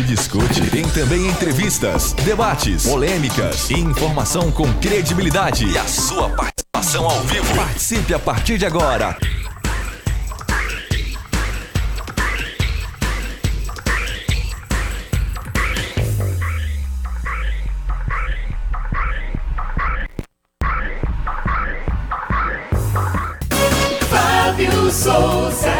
se discute. Tem também entrevistas, debates, polêmicas e informação com credibilidade. E a sua participação ao vivo. Participe a partir de agora. Fábio Souza.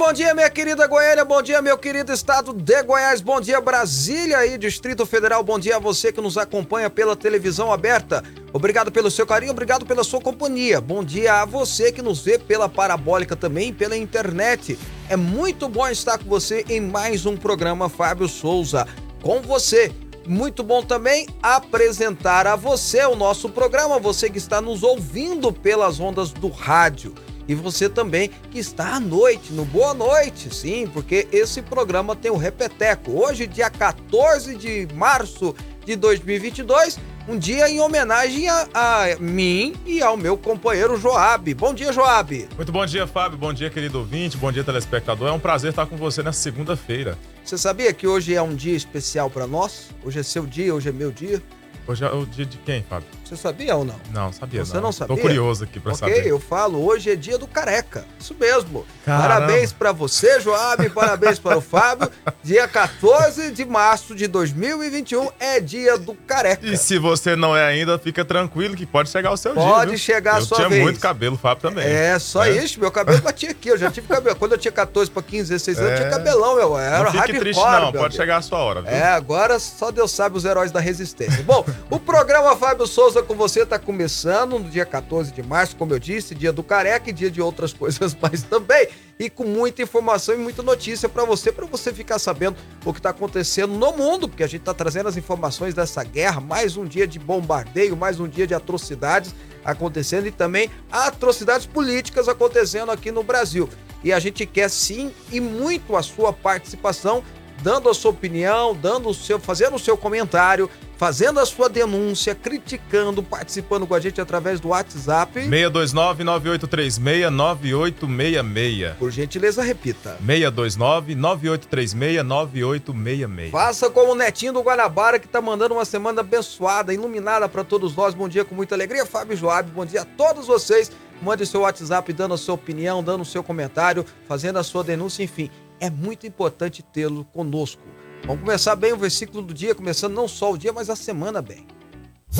Bom dia, minha querida Goiânia, bom dia, meu querido estado de Goiás, bom dia, Brasília e Distrito Federal, bom dia a você que nos acompanha pela televisão aberta. Obrigado pelo seu carinho, obrigado pela sua companhia. Bom dia a você que nos vê pela parabólica também, pela internet. É muito bom estar com você em mais um programa Fábio Souza. Com você, muito bom também apresentar a você o nosso programa, você que está nos ouvindo pelas ondas do rádio. E você também que está à noite, no Boa Noite, sim, porque esse programa tem o Repeteco. Hoje, dia 14 de março de 2022, um dia em homenagem a, a mim e ao meu companheiro Joab. Bom dia, Joab. Muito bom dia, Fábio. Bom dia, querido ouvinte. Bom dia, telespectador. É um prazer estar com você nessa segunda-feira. Você sabia que hoje é um dia especial para nós? Hoje é seu dia, hoje é meu dia. Hoje é o dia de quem, Fábio? Você sabia ou não? Não, sabia Você não sabia? Tô curioso aqui pra ok, saber. eu falo, hoje é dia do careca. Isso mesmo. Caramba. Parabéns pra você, Joab, parabéns para o Fábio. Dia 14 de março de 2021 é dia do careca. E se você não é ainda, fica tranquilo que pode chegar o seu dia. Pode chegar a eu sua tinha vez. muito cabelo, Fábio também. É, só É. isso, meu cabelo batia aqui, eu já tive cabelo. Quando eu tinha 14 pra 15, 16 anos, eu tinha É. cabelão, meu. Era Não fique hardcore, triste, não. Pode amigo. chegar a sua hora, viu? É, agora só Deus sabe os heróis da resistência. Bom, o programa Fábio Souza com você tá começando no dia 14 de março, como eu disse, dia do careca e dia de outras coisas mais também. E com muita informação e muita notícia pra você, pra você ficar sabendo o que tá acontecendo no mundo, porque a gente tá trazendo as informações dessa guerra, mais um dia de bombardeio, mais um dia de atrocidades acontecendo e também atrocidades políticas acontecendo aqui no Brasil. E a gente quer sim e muito a sua participação dando a sua opinião, dando o seu, fazendo o seu comentário, fazendo a sua denúncia, criticando, participando com a gente através do WhatsApp. 629-9836-9866. Por gentileza, repita. 629-9836-9866. Faça como o Netinho do Guanabara, que tá mandando uma semana abençoada, iluminada para todos nós. Bom dia com muita alegria. Fábio Joab, bom dia a todos vocês. Mande seu WhatsApp dando a sua opinião, dando o seu comentário, fazendo a sua denúncia, enfim. É muito importante tê-lo conosco. Vamos começar bem o versículo do dia, começando não só o dia, mas a semana bem.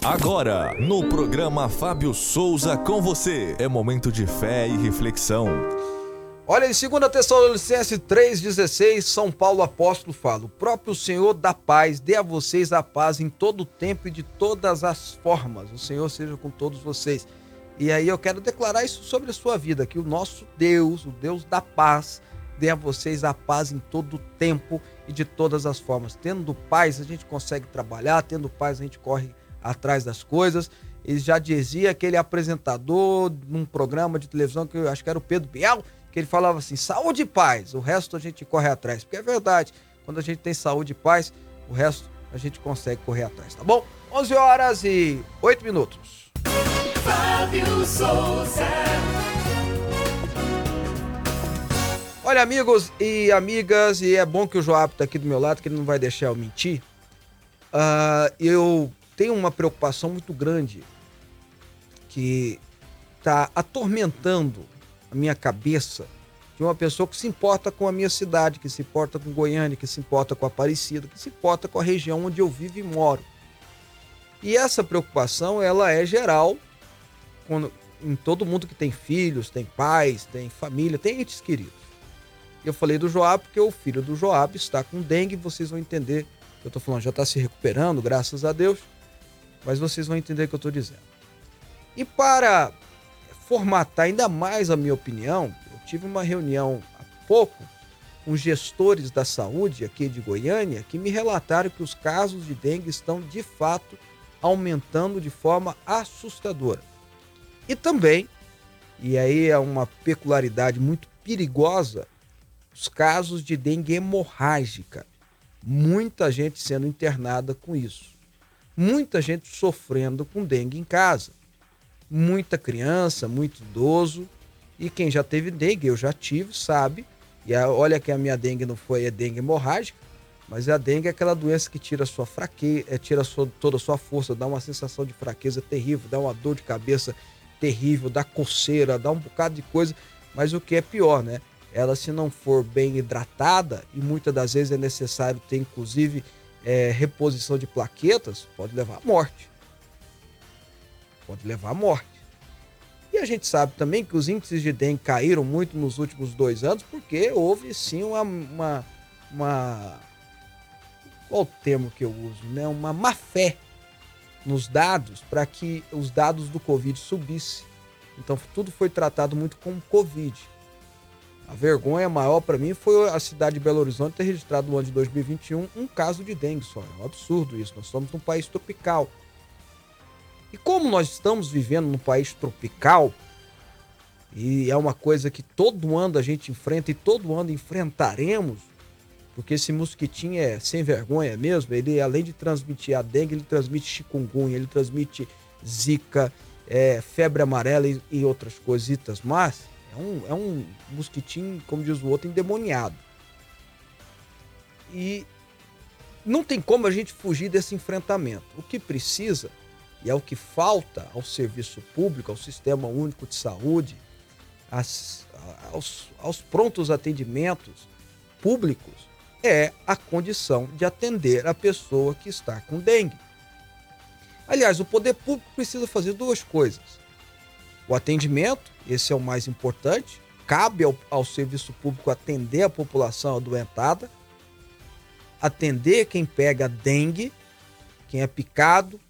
Agora, no programa Fábio Souza com você. É momento de fé e reflexão. Olha, em 2 Tessalonicenses 3,16, São Paulo apóstolo fala: O próprio Senhor da paz dê a vocês a paz em todo o tempo e de todas as formas. O Senhor seja com todos vocês. E aí eu quero declarar isso sobre a sua vida: que o nosso Deus, o Deus da paz, dê a vocês a paz em todo o tempo e de todas as formas. Tendo paz, a gente consegue trabalhar, tendo paz, a gente corre atrás das coisas. Ele já dizia aquele apresentador num programa de televisão que eu acho que era o Pedro Biel, que ele falava assim: saúde e paz, o resto a gente corre atrás. Porque é verdade, quando a gente tem saúde e paz, o resto a gente consegue correr atrás, tá bom? 11 horas e 8 minutos. Fábio Souza. Olha, amigos e amigas, e é bom que o Joab tá aqui do meu lado, que ele não vai deixar eu mentir. Ah, eu tenho uma preocupação muito grande que tá atormentando a minha cabeça de uma pessoa que se importa com a minha cidade, que se importa com Goiânia, que se importa com Aparecida, que se importa com a região onde eu vivo e moro. E essa preocupação, ela é geral quando, em todo mundo que tem filhos, tem pais, tem família, tem entes queridos. Eu falei do Joab porque o filho do Joab está com dengue, vocês vão entender. Eu estou falando, já está se recuperando, graças a Deus, mas vocês vão entender o que eu estou dizendo. E para formatar ainda mais a minha opinião, eu tive uma reunião há pouco com gestores da saúde aqui de Goiânia que me relataram que os casos de dengue estão de fato aumentando de forma assustadora. E também, e aí é uma peculiaridade muito perigosa, os casos de dengue hemorrágica. Muita gente sendo internada com isso. Muita gente sofrendo com dengue em casa. Muita criança, muito idoso. E quem já teve dengue, eu já tive, sabe E a, olha que a minha dengue não foi a dengue hemorrágica, mas a dengue é aquela doença que tira sua fraqueza, é, tira sua, toda a sua força, dá uma sensação de fraqueza terrível, dá uma dor de cabeça terrível, dá coceira, dá um bocado de coisa. Mas o que é pior, né? Ela, se não for bem hidratada, e muitas das vezes é necessário ter, inclusive, é, reposição de plaquetas, pode levar à morte. Pode levar à morte. E a gente sabe também que os índices de dengue caíram muito nos últimos dois anos, porque houve sim uma. uma, uma qual o termo que eu uso? Né? Uma má fé nos dados para que os dados do Covid subissem. Então tudo foi tratado muito como Covid. A vergonha maior para mim foi a cidade de Belo Horizonte ter registrado no ano de 2021 um caso de dengue só. É um absurdo isso. Nós somos um país tropical. E como nós estamos vivendo num país tropical, e é uma coisa que todo ano a gente enfrenta e todo ano enfrentaremos, porque esse mosquitinho é sem vergonha mesmo, ele além de transmitir a dengue, ele transmite chikungunya, ele transmite zika, é, febre amarela e, e outras coisitas mas É um, é um mosquitinho, como diz o outro, endemoniado. E não tem como a gente fugir desse enfrentamento. O que precisa, e é o que falta ao serviço público, ao sistema único de saúde, aos, aos prontos atendimentos públicos, é a condição de atender a pessoa que está com dengue. Aliás, o poder público precisa fazer duas coisas: o atendimento, esse é o mais importante, cabe ao, ao serviço público atender a população adoentada, atender quem pega dengue, quem é picado,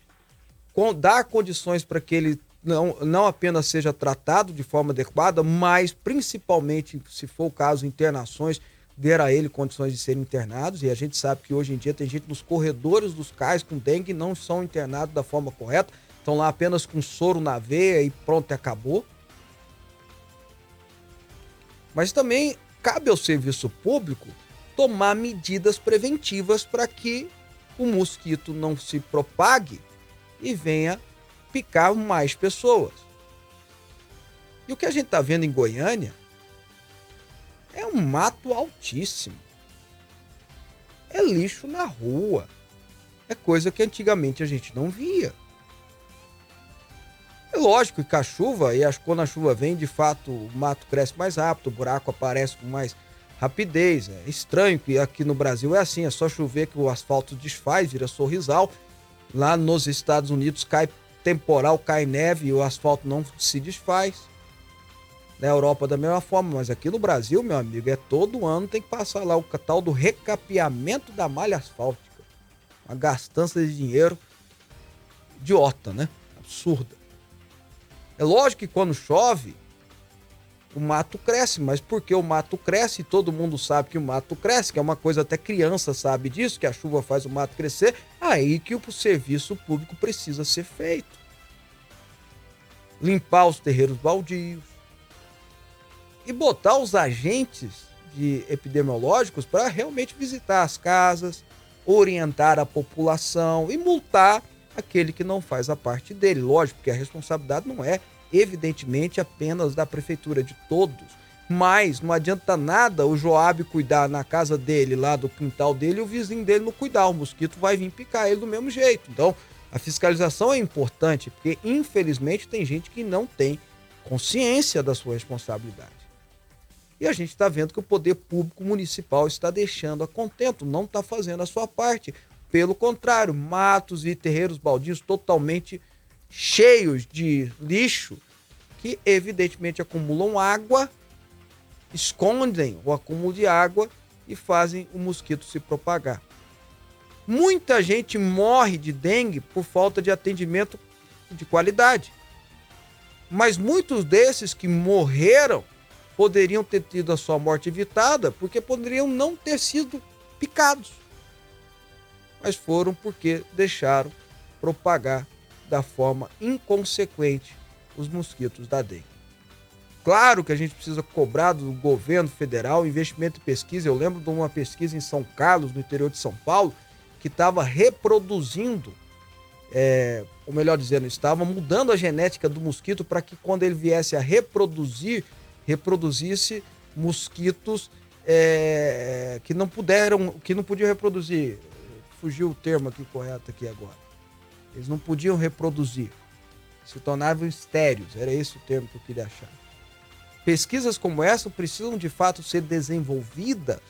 com, dar condições para que ele não, não apenas seja tratado de forma adequada, mas principalmente, se for o caso, internações der a ele condições de serem internados, e a gente sabe que hoje em dia tem gente nos corredores dos cais com dengue não são internados da forma correta, estão lá apenas com soro na veia e pronto, acabou. Mas também cabe ao serviço público tomar medidas preventivas para que o mosquito não se propague e venha picar mais pessoas. E o que a gente está vendo em Goiânia é um mato altíssimo. É lixo na rua. É coisa que antigamente a gente não via. Lógico que a chuva, e quando a chuva vem, de fato, o mato cresce mais rápido, o buraco aparece com mais rapidez. É estranho que aqui no Brasil é assim, é só chover que o asfalto desfaz, vira sorrisal. Lá nos Estados Unidos cai temporal, cai neve e o asfalto não se desfaz na Europa da mesma forma, mas aqui no Brasil, meu amigo, é todo ano tem que passar lá o tal do recapeamento da malha asfáltica. Uma gastança de dinheiro idiota, né? Absurda. É lógico que quando chove, o mato cresce, mas porque o mato cresce, todo mundo sabe que o mato cresce, que é uma coisa até criança sabe disso, que a chuva faz o mato crescer, aí que o serviço público precisa ser feito. Limpar os terreiros baldios, e botar os agentes de epidemiológicos para realmente visitar as casas, orientar a população e multar aquele que não faz a parte dele. Lógico que a responsabilidade não é, evidentemente, apenas da prefeitura, de todos. Mas não adianta nada o Joab cuidar na casa dele, lá do quintal dele, e o vizinho dele não cuidar. O mosquito vai vir picar ele do mesmo jeito. Então, a fiscalização é importante, porque infelizmente tem gente que não tem consciência da sua responsabilidade. E a gente está vendo que o poder público municipal está deixando a contento, não está fazendo a sua parte. Pelo contrário, matos e terreiros baldios totalmente cheios de lixo que evidentemente acumulam água, escondem o acúmulo de água e fazem o mosquito se propagar. Muita gente morre de dengue por falta de atendimento de qualidade. Mas muitos desses que morreram poderiam ter tido a sua morte evitada porque poderiam não ter sido picados. Mas foram porque deixaram propagar da forma inconsequente os mosquitos da dengue. Claro que a gente precisa cobrar do governo federal investimento em pesquisa. Eu lembro de uma pesquisa em São Carlos, no interior de São Paulo, que estava reproduzindo, é, ou melhor dizendo, estava mudando a genética do mosquito para que quando ele viesse a reproduzir reproduzisse mosquitos é, que não puderam, que não podiam reproduzir. Fugiu o termo aqui correto aqui agora. Eles não podiam reproduzir. Se tornavam estéreos. Era esse o termo que eu queria achar. Pesquisas como essa precisam de fato ser desenvolvidas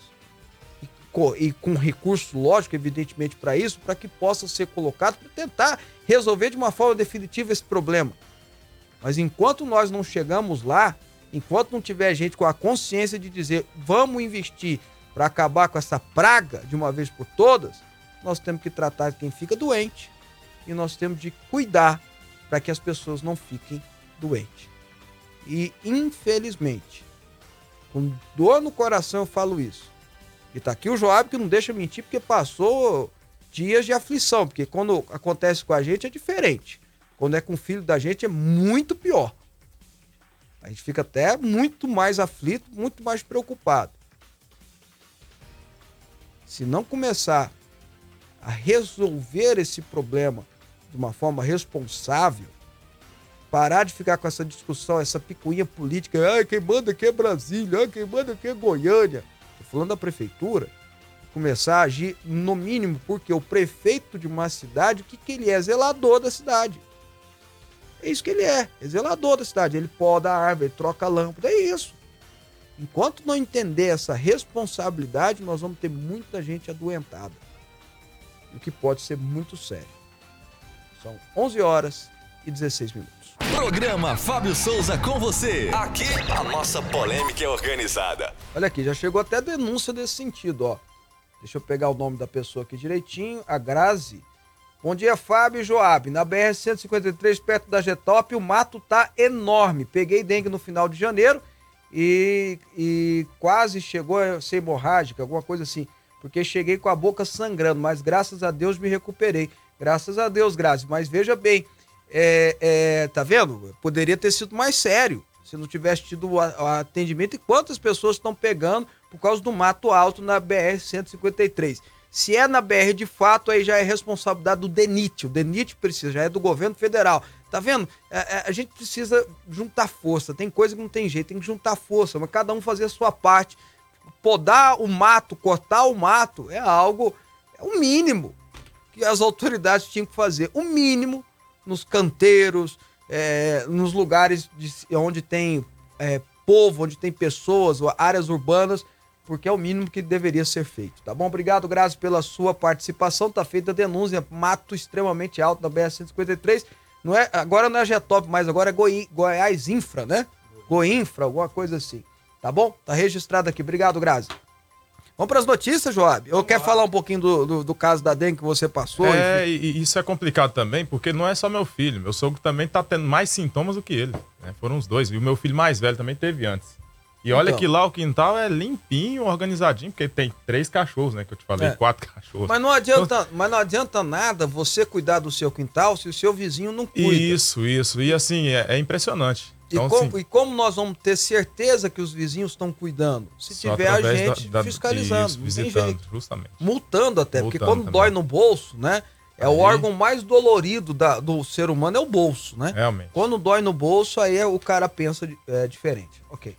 e co- e com recurso lógico, evidentemente, para isso, para que possa ser colocado para tentar resolver de uma forma definitiva esse problema. Mas enquanto nós não chegamos lá, enquanto não tiver gente com a consciência de dizer vamos investir para acabar com essa praga de uma vez por todas, nós temos que tratar quem fica doente e nós temos de cuidar para que as pessoas não fiquem doentes. E infelizmente, com dor no coração eu falo isso. E tá aqui o Joab que não deixa mentir porque passou dias de aflição, porque quando acontece com a gente é diferente. Quando é com o filho da gente é muito pior. A gente fica até muito mais aflito, muito mais preocupado. Se não começar a resolver esse problema de uma forma responsável, parar de ficar com essa discussão, essa picuinha política, ah, quem manda aqui é Brasília, ah, quem manda aqui é Goiânia. Tô falando da prefeitura, começar a agir no mínimo, porque o prefeito de uma cidade, o que, que ele é? Zelador da cidade. É isso que ele é, é zelador da cidade. Ele poda a árvore, ele troca a lâmpada, é isso. Enquanto não entender essa responsabilidade, nós vamos ter muita gente adoentada. O que pode ser muito sério. São 11 horas e 16 minutos. Programa Fábio Souza com você. Aqui a nossa polêmica é organizada. Olha aqui, já chegou até denúncia desse sentido, ó. Deixa eu pegar o nome da pessoa aqui direitinho. A Grazi. Bom dia, Fábio e Joab. Na BR-153, perto da Getop, o mato tá enorme. Peguei dengue no final de janeiro e, e quase chegou a ser hemorrágica, alguma coisa assim. Porque cheguei com a boca sangrando, mas graças a Deus me recuperei. Graças a Deus, Grazi. Mas veja bem, é, é, tá vendo? Poderia ter sido mais sério se não tivesse tido o atendimento. E quantas pessoas estão pegando por causa do mato alto na BR-153? Se é na BR de fato, aí já é responsabilidade do DENIT. O DENIT precisa, já é do governo federal. Tá vendo? É, é, a gente precisa juntar força. Tem coisa que não tem jeito, tem que juntar força, mas cada um fazer a sua parte. Podar o mato, cortar o mato é algo, é o mínimo que as autoridades tinham que fazer. O mínimo nos canteiros, é, nos lugares de- onde tem é, povo, onde tem pessoas, áreas urbanas, porque é o mínimo que deveria ser feito. Tá bom? Obrigado, Grazi, pela sua participação. Tá feita a denúncia, mato extremamente alto da BR-153. Não é, agora não é Getop mais, agora é Goi- Goiás Infra, né? Goinfra, alguma coisa assim. Tá bom? Tá registrado aqui. Obrigado, Grazi. Vamos para as notícias, Joab? Ou quer falar um pouquinho do, do, do caso da dengue que você passou? É, enfim? e, isso é complicado também, porque não é só meu filho. Meu sogro também tá tendo mais sintomas do que ele. né? Foram os dois. E o meu filho mais velho também teve antes. E olha Então. que lá o quintal é limpinho, organizadinho, porque tem três cachorros, né? Que eu te falei, É. quatro cachorros. Mas não, adianta, mas não adianta nada você cuidar do seu quintal se o seu vizinho não cuida. Isso, isso. E assim, é, é impressionante. E, Então, como, assim, e como nós vamos ter certeza que os vizinhos estão cuidando? Se só tiver a gente da- da- fiscalizando, isso, visitando, justamente. Multando até, porque Multando quando também. dói no bolso, né? É o Aí- órgão mais dolorido da- do ser humano, é o bolso, né? Realmente. Quando dói no bolso, aí é- o cara pensa é, diferente. Ok.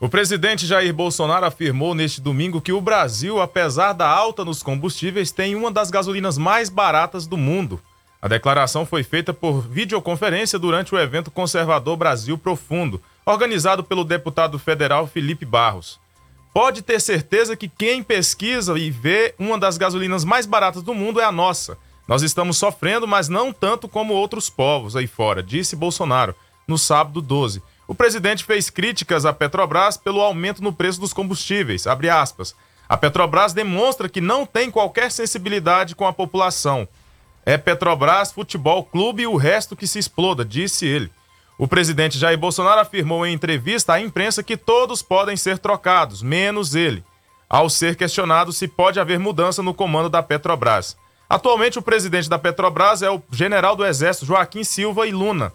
O presidente Jair Bolsonaro afirmou neste domingo que o Brasil, apesar da alta nos combustíveis, tem uma das gasolinas mais baratas do mundo. A declaração foi feita por videoconferência durante o evento Conservador Brasil Profundo, organizado pelo deputado federal Felipe Barros. Pode ter certeza que quem pesquisa e vê uma das gasolinas mais baratas do mundo é a nossa. Nós estamos sofrendo, mas não tanto como outros povos aí fora, disse Bolsonaro no sábado 12. O presidente fez críticas à Petrobras pelo aumento no preço dos combustíveis. A Petrobras demonstra que não tem qualquer sensibilidade com a população. É Petrobras, Futebol Clube e o resto que se exploda, disse ele. O presidente Jair Bolsonaro afirmou em entrevista à imprensa que todos podem ser trocados, menos ele, ao ser questionado se pode haver mudança no comando da Petrobras. Atualmente, o presidente da Petrobras é o general do Exército Joaquim Silva e Luna.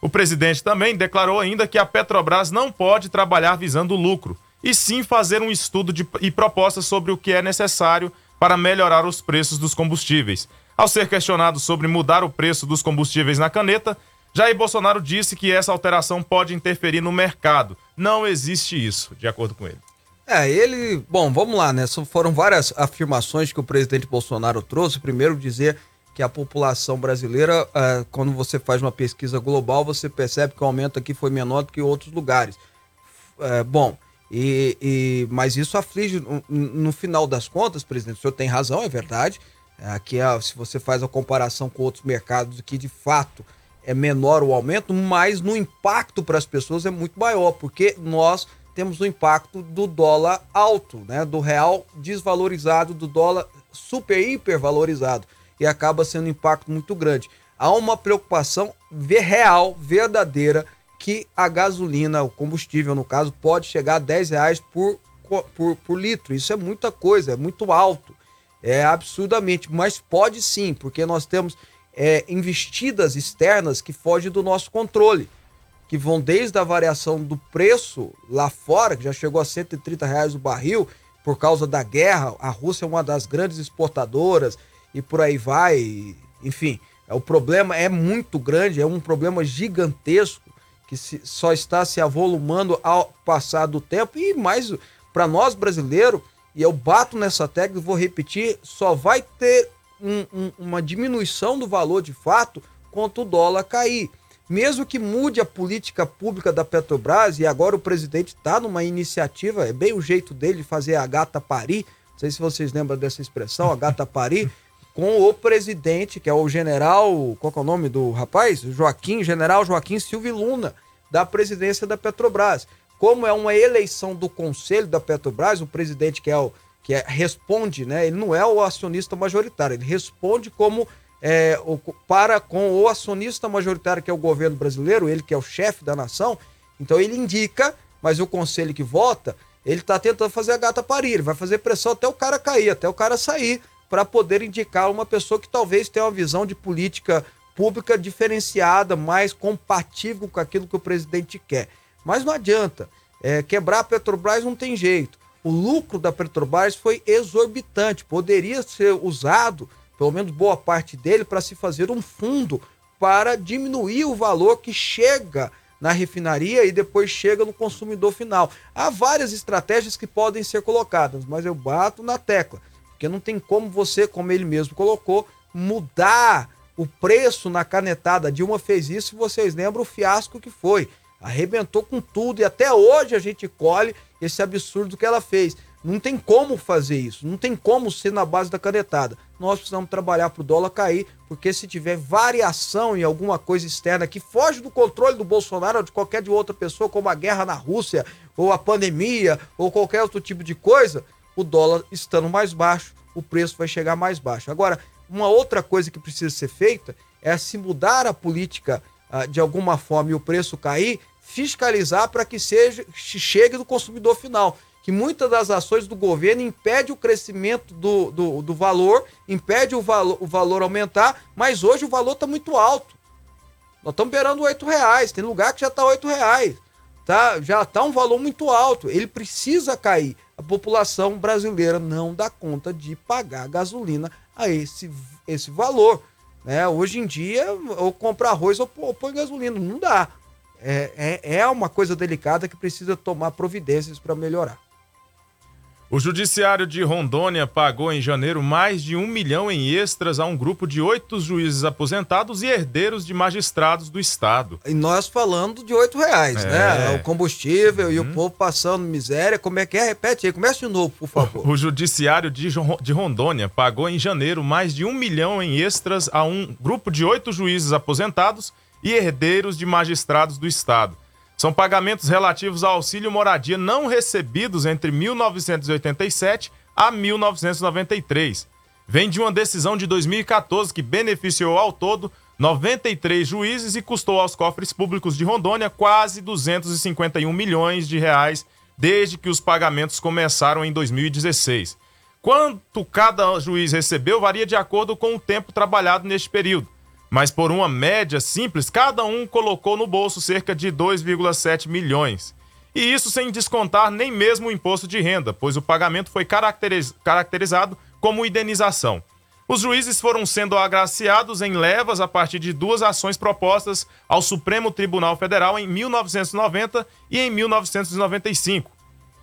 O presidente também declarou ainda que a Petrobras não pode trabalhar visando lucro, e sim fazer um estudo de- e propostas sobre o que é necessário para melhorar os preços dos combustíveis. Ao ser questionado sobre mudar o preço dos combustíveis na caneta, Jair Bolsonaro disse que essa alteração pode interferir no mercado. Não existe isso, de acordo com ele. É, ele. Bom, vamos lá, né? Foram várias afirmações que o presidente Bolsonaro trouxe. Primeiro, dizer que a população brasileira, é, quando você faz uma pesquisa global, você percebe que o aumento aqui foi menor do que em outros lugares. É, bom, e, e, mas isso aflige, no, no, final das contas, presidente, o senhor tem razão, é verdade. Aqui, se você faz a comparação com outros mercados, que de fato é menor o aumento, mas no impacto para as pessoas é muito maior, porque nós temos o impacto do dólar alto, né? Do real desvalorizado, do dólar super hiper valorizado e acaba sendo um impacto muito grande. Há uma preocupação real, verdadeira, que a gasolina, o combustível no caso, pode chegar a 10 reais por, por, por litro. Isso é muita coisa, é muito alto. É absurdamente, mas pode sim, porque nós temos é, investidas externas que fogem do nosso controle que vão desde a variação do preço lá fora, que já chegou a 130 reais o barril, por causa da guerra. A Rússia é uma das grandes exportadoras e por aí vai. Enfim, é, o problema é muito grande, é um problema gigantesco que se, só está se avolumando ao passar do tempo e mais para nós brasileiros, e eu bato nessa tecla e vou repetir, só vai ter um, um, uma diminuição do valor de fato quanto o dólar cair mesmo que mude a política pública da Petrobras, e agora o presidente está numa iniciativa, é bem o jeito dele de fazer a gata parir, não sei se vocês lembram dessa expressão, a gata parir, com o presidente, que é o general, qual é o nome do rapaz? Joaquim, general Joaquim Silvio Luna, da presidência da Petrobras. Como é uma eleição do conselho da Petrobras, o presidente que é o que é, responde, né? Ele não é o acionista majoritário, ele responde como é, para com o acionista majoritário, que é o governo brasileiro, ele que é o chefe da nação, então ele indica, mas o conselho que vota, ele está tentando fazer a gata parir, ele vai fazer pressão até o cara cair, até o cara sair, para poder indicar uma pessoa que talvez tenha uma visão de política pública diferenciada, mais compatível com aquilo que o presidente quer. Mas não adianta. É, quebrar a Petrobras não tem jeito. O lucro da Petrobras foi exorbitante, poderia ser usado pelo menos boa parte dele, para se fazer um fundo para diminuir o valor que chega na refinaria e depois chega no consumidor final. Há várias estratégias que podem ser colocadas, mas eu bato na tecla, porque não tem como você, como ele mesmo colocou, mudar o preço na canetada. Dilma fez isso, vocês lembram o fiasco que foi. Arrebentou com tudo e até hoje a gente colhe esse absurdo que ela fez. Não tem como fazer isso, não tem como ser na base da canetada. Nós precisamos trabalhar para o dólar cair, porque se tiver variação em alguma coisa externa que foge do controle do Bolsonaro ou de qualquer de outra pessoa, como a guerra na Rússia, ou a pandemia, ou qualquer outro tipo de coisa, o dólar estando mais baixo, o preço vai chegar mais baixo. Agora, uma outra coisa que precisa ser feita é se mudar a política ah, de alguma forma e o preço cair, fiscalizar para que seja chegue do consumidor final que muitas das ações do governo impede o crescimento do, do, do valor, impede o, valo, o valor aumentar, mas hoje o valor está muito alto. Nós estamos beirando oito reais, tem lugar que já está oito reais. Tá, já está um valor muito alto. Ele precisa cair. A população brasileira não dá conta de pagar gasolina a esse, esse valor. Né? Hoje em dia, ou compra arroz ou, ou põe gasolina. Não dá. É, é, é uma coisa delicada que precisa tomar providências para melhorar. O Judiciário de Rondônia pagou em janeiro mais de um milhão em extras a um grupo de oito juízes aposentados e herdeiros de magistrados do Estado. E nós falando de oito reais, é. né? O combustível uhum. e o uhum. povo passando miséria. Como é que é? Repete aí, comece de novo, por favor. O Judiciário de, de Rondônia pagou em janeiro mais de um milhão em extras a um grupo de oito juízes aposentados e herdeiros de magistrados do Estado. São pagamentos relativos ao auxílio moradia não recebidos entre 1987 a 1993. Vem de uma decisão de 2014 que beneficiou ao todo 93 juízes e custou aos cofres públicos de Rondônia quase 251 milhões de reais desde que os pagamentos começaram em 2016. Quanto cada juiz recebeu varia de acordo com o tempo trabalhado neste período mas por uma média simples, cada um colocou no bolso cerca de 2,7 milhões. E isso sem descontar nem mesmo o imposto de renda, pois o pagamento foi caracteriz caracterizado como indenização. Os juízes foram sendo agraciados em levas a partir de duas ações propostas ao Supremo Tribunal Federal em 1990 e em 1995.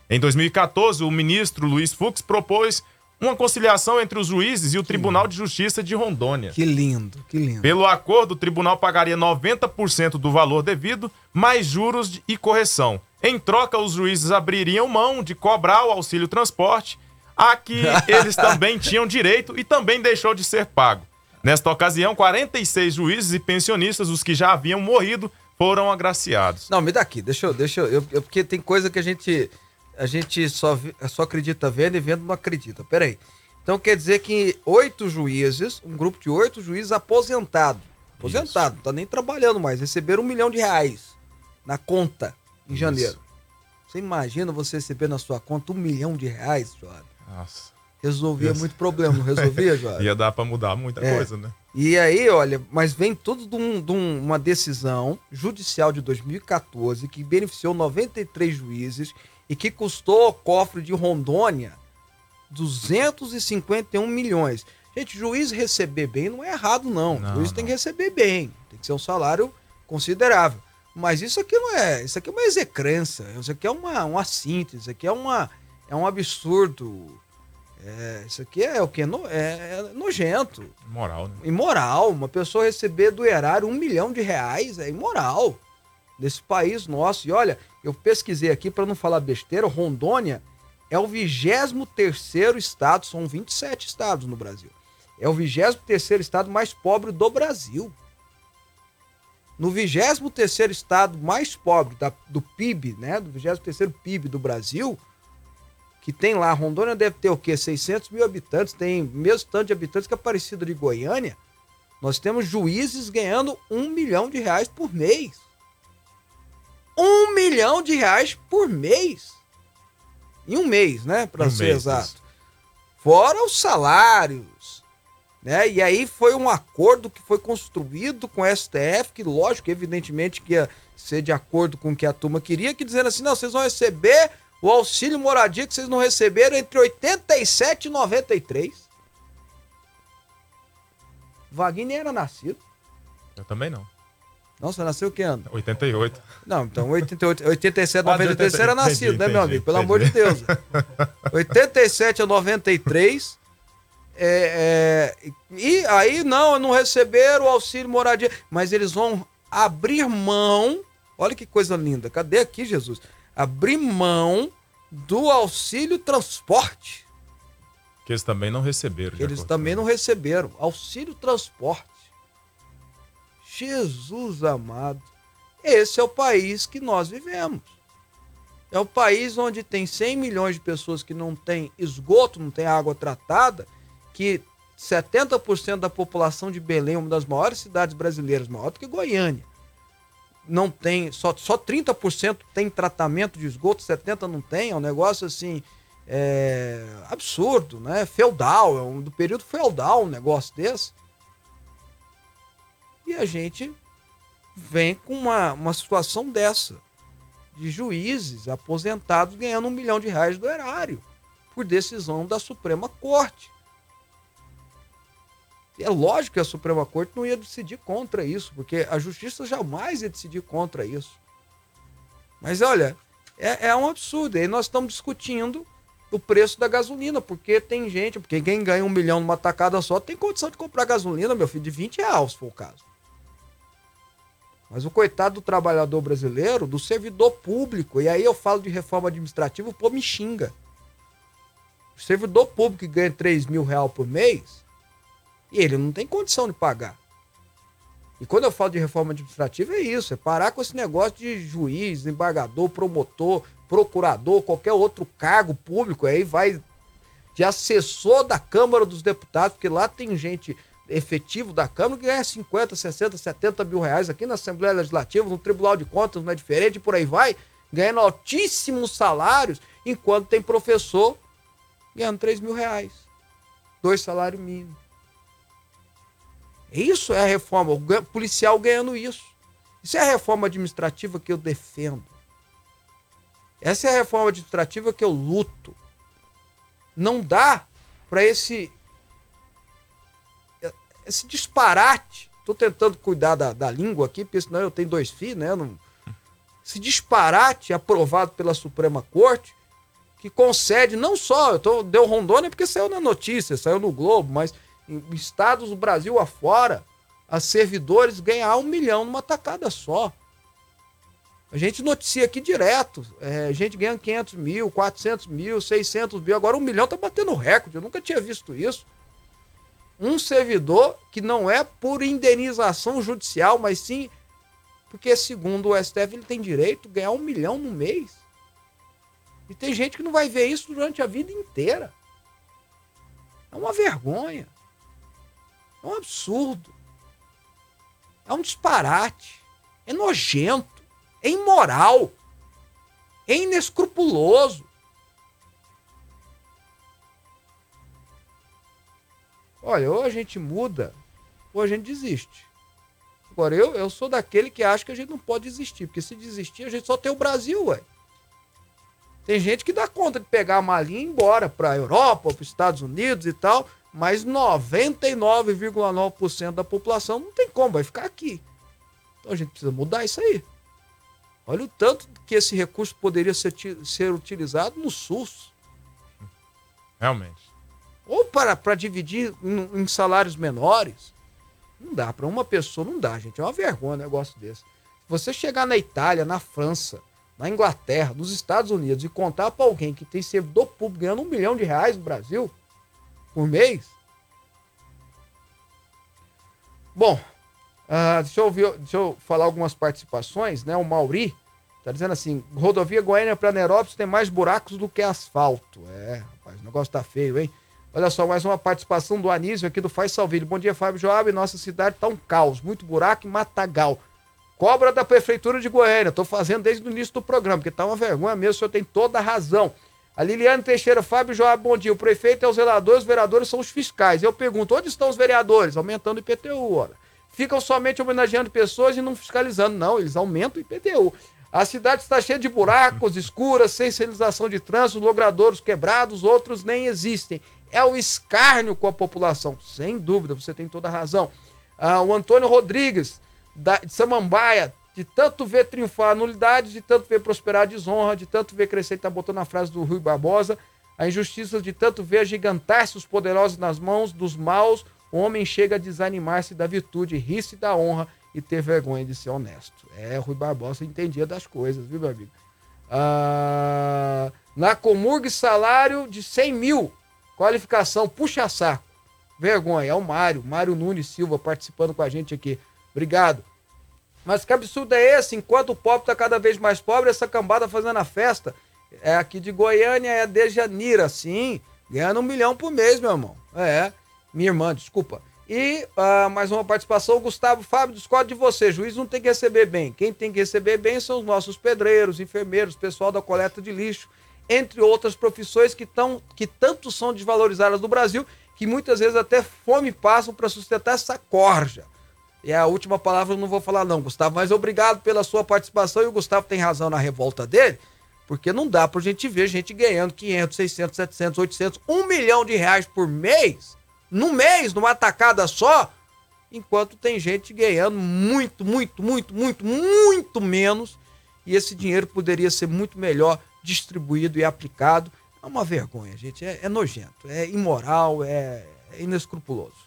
Em 2014, o ministro Luiz Fux propôs uma conciliação entre os juízes e o Tribunal de Justiça de Rondônia. Que lindo, que lindo. Pelo acordo, o tribunal pagaria 90% do valor devido, mais juros e correção. Em troca, os juízes abririam mão de cobrar o auxílio transporte, a que eles também tinham direito e também deixou de ser pago. Nesta ocasião, 46 juízes e pensionistas, os que já haviam morrido, foram agraciados. Não, me dá aqui, deixa eu, deixa eu, eu, eu- porque tem coisa que a gente, a gente só, só acredita vendo e vendo não acredita. Peraí. Então quer dizer que oito juízes, um grupo de oito juízes aposentados, aposentado, não tá nem trabalhando mais, receberam um milhão de reais na conta em Isso. janeiro. Você imagina você receber na sua conta um milhão de reais, Joab? Nossa, Resolvia Isso. muito problema, não resolvia, Joab? ia dar pra mudar muita É. coisa, né? E aí, olha, mas vem tudo de, um- de um- uma decisão judicial de 2014 que beneficiou 93 juízes e que custou ao cofre de Rondônia 251 milhões. Gente, juiz receber bem não é errado, não. Não, juiz tem não. que receber bem, tem que ser um salário considerável. Mas isso aqui não é, isso aqui é uma execrância, isso aqui é uma, uma síntese, isso aqui é, uma, é um absurdo. É, isso aqui é o que? É, é nojento Moral, né? imoral. Uma pessoa receber do erário um milhão de reais é imoral nesse país nosso. E olha, eu pesquisei aqui para não falar besteira, Rondônia é o 23º estado, são 27 estados no Brasil. É o 23º estado mais pobre do Brasil. No 23º estado mais pobre da- do PIB, né, do 23º PIB do Brasil, que tem lá, Rondônia deve ter o quê? 600 mil habitantes, tem mesmo tanto de habitantes que a Aparecida de Goiânia. Nós temos juízes ganhando um milhão de reais por mês. Um milhão de reais por mês. Em um mês, né? Para Um ser mês, exato. Fora os salários. Né? E aí foi um acordo que foi construído com o STF, que lógico, evidentemente que ia ser de acordo com o que a turma queria, que dizendo assim, não, vocês vão receber o auxílio moradia que vocês não receberam entre 87 e 93. Vaguinho nem era nascido. Eu também não. Não, você nasceu que ano? 88. Não, então 88, 87 Ah, a 93 você era entendi, nascido, né, meu entendi, amigo? Pelo entendi. amor de Deus. 87 a 93. É, é, e aí, não, não receberam o auxílio moradia. Mas eles vão abrir mão. Olha que coisa linda. Cadê aqui, Jesus? Abrir mão do auxílio transporte. Que eles também não receberam. Eles também não receberam. Auxílio transporte. Jesus amado. Esse é o país que nós vivemos. É o país onde tem 100 milhões de pessoas que não tem esgoto, não tem água tratada, que 70% da população de Belém, uma das maiores cidades brasileiras, maior do que Goiânia, não tem, só, só 30% tem tratamento de esgoto, 70% não tem, é um negócio assim, é, absurdo, né? Feudal, é um do período feudal um negócio desse. E a gente vem com uma, uma situação dessa, de juízes aposentados ganhando um milhão de reais do erário, por decisão da Suprema Corte. É lógico que a Suprema Corte não ia decidir contra isso, porque a justiça jamais ia decidir contra isso. Mas olha, é, é um absurdo. E nós estamos discutindo o preço da gasolina, porque tem gente, porque quem ganha um milhão numa tacada só tem condição de comprar gasolina, meu filho, de 20 reais, se for o caso. Mas o coitado do trabalhador brasileiro, do servidor público, e aí eu falo de reforma administrativa, o povo me xinga. O servidor público que ganha 3 mil reais por mês, e ele não tem condição de pagar. E quando eu falo de reforma administrativa, é isso: é parar com esse negócio de juiz, embargador, promotor, procurador, qualquer outro cargo público. Aí vai de assessor da Câmara dos Deputados, porque lá tem gente efetivo da Câmara que ganha 50, 60, 70 mil reais aqui na Assembleia Legislativa, no Tribunal de Contas, não é diferente, por aí vai, ganhando altíssimos salários, enquanto tem professor ganhando 3 mil reais. Dois salários mínimos. Isso é a reforma, o policial ganhando isso. Isso é a reforma administrativa que eu defendo. Essa é a reforma administrativa que eu luto. Não dá para esse esse disparate. Tô tentando cuidar da, da língua aqui, porque senão eu tenho dois filhos, né? Não... Esse disparate aprovado pela Suprema Corte que concede, não só, eu tô, deu Rondônia porque saiu na notícia, saiu no Globo, mas em estados do Brasil afora, a servidores ganhar um milhão numa tacada só. A gente noticia aqui direto. É, a gente ganha 500 mil, 400 mil, 600 mil. Agora um milhão tá batendo recorde. Eu nunca tinha visto isso. Um servidor que não é por indenização judicial, mas sim porque, segundo o STF, ele tem direito a ganhar um milhão no mês. E tem gente que não vai ver isso durante a vida inteira. É uma vergonha. É um absurdo. É um disparate. É nojento. É imoral. É inescrupuloso. Olha, ou a gente muda, ou a gente desiste. Agora, eu, eu sou daquele que acha que a gente não pode desistir, porque se desistir, a gente só tem o Brasil, ué. Tem gente que dá conta de pegar a malinha e ir embora para a Europa, para os Estados Unidos e tal, mas 99,9% da população não tem como, vai ficar aqui. Então a gente precisa mudar isso aí. Olha o tanto que esse recurso poderia ser, ser utilizado no SUS. Realmente. Ou para, para dividir em, em salários menores. Não dá, para uma pessoa não dá, gente. É uma vergonha um negócio desse. Se você chegar na Itália, na França, na Inglaterra, nos Estados Unidos e contar para alguém que tem servidor público ganhando um milhão de reais no Brasil por mês. Bom, uh, deixa, eu ouvir, deixa eu falar algumas participações, né? O Mauri tá dizendo assim: rodovia Goiânia para Nerópolis tem mais buracos do que asfalto. É, rapaz, o negócio tá feio, hein? Olha só, mais uma participação do Anísio aqui do Faz Salvilho. Bom dia, Fábio Joab. Nossa cidade tá um caos, muito buraco e matagal. Cobra da Prefeitura de Goiânia. Tô fazendo desde o início do programa, porque tá uma vergonha mesmo, o senhor tem toda a razão. A Liliane Teixeira, Fábio Joab, bom dia. O prefeito é o zelador, os vereadores são os fiscais. Eu pergunto, onde estão os vereadores? Aumentando o IPTU, ora. Ficam somente homenageando pessoas e não fiscalizando. Não, eles aumentam o IPTU. A cidade está cheia de buracos, escuras, sem sinalização de trânsito, logradouros quebrados, outros nem existem é o escárnio com a população. Sem dúvida, você tem toda a razão. Ah, o Antônio Rodrigues, da, de Samambaia, de tanto ver triunfar a nulidade, de tanto ver prosperar a desonra, de tanto ver crescer, está botando a frase do Rui Barbosa, a injustiça de tanto ver agigantar-se os poderosos nas mãos dos maus, o homem chega a desanimar-se da virtude, rir-se da honra e ter vergonha de ser honesto. É, Rui Barbosa entendia das coisas, viu, meu amigo? Ah, na Comurg, salário de 100 mil. Qualificação, puxa saco. Vergonha. É o Mário, Mário Nunes Silva participando com a gente aqui. Obrigado. Mas que absurdo é esse? Enquanto o pobre está cada vez mais pobre, essa cambada fazendo a festa. É aqui de Goiânia, é de Janira, sim. Ganhando um milhão por mês, meu irmão. É. Minha irmã, desculpa. E uh, mais uma participação, Gustavo Fábio, discordo de você. Juiz não tem que receber bem. Quem tem que receber bem são os nossos pedreiros, enfermeiros, pessoal da coleta de lixo entre outras profissões que, tão, que tanto são desvalorizadas no Brasil, que muitas vezes até fome passam para sustentar essa corja. E a última palavra eu não vou falar não, Gustavo, mas obrigado pela sua participação e o Gustavo tem razão na revolta dele, porque não dá pra gente ver gente ganhando 500, 600, 700, 800, 1 milhão de reais por mês, no mês, numa tacada só, enquanto tem gente ganhando muito, muito, muito, muito, muito menos e esse dinheiro poderia ser muito melhor distribuído e aplicado. É uma vergonha, gente. É, é nojento, é imoral, é, é inescrupuloso.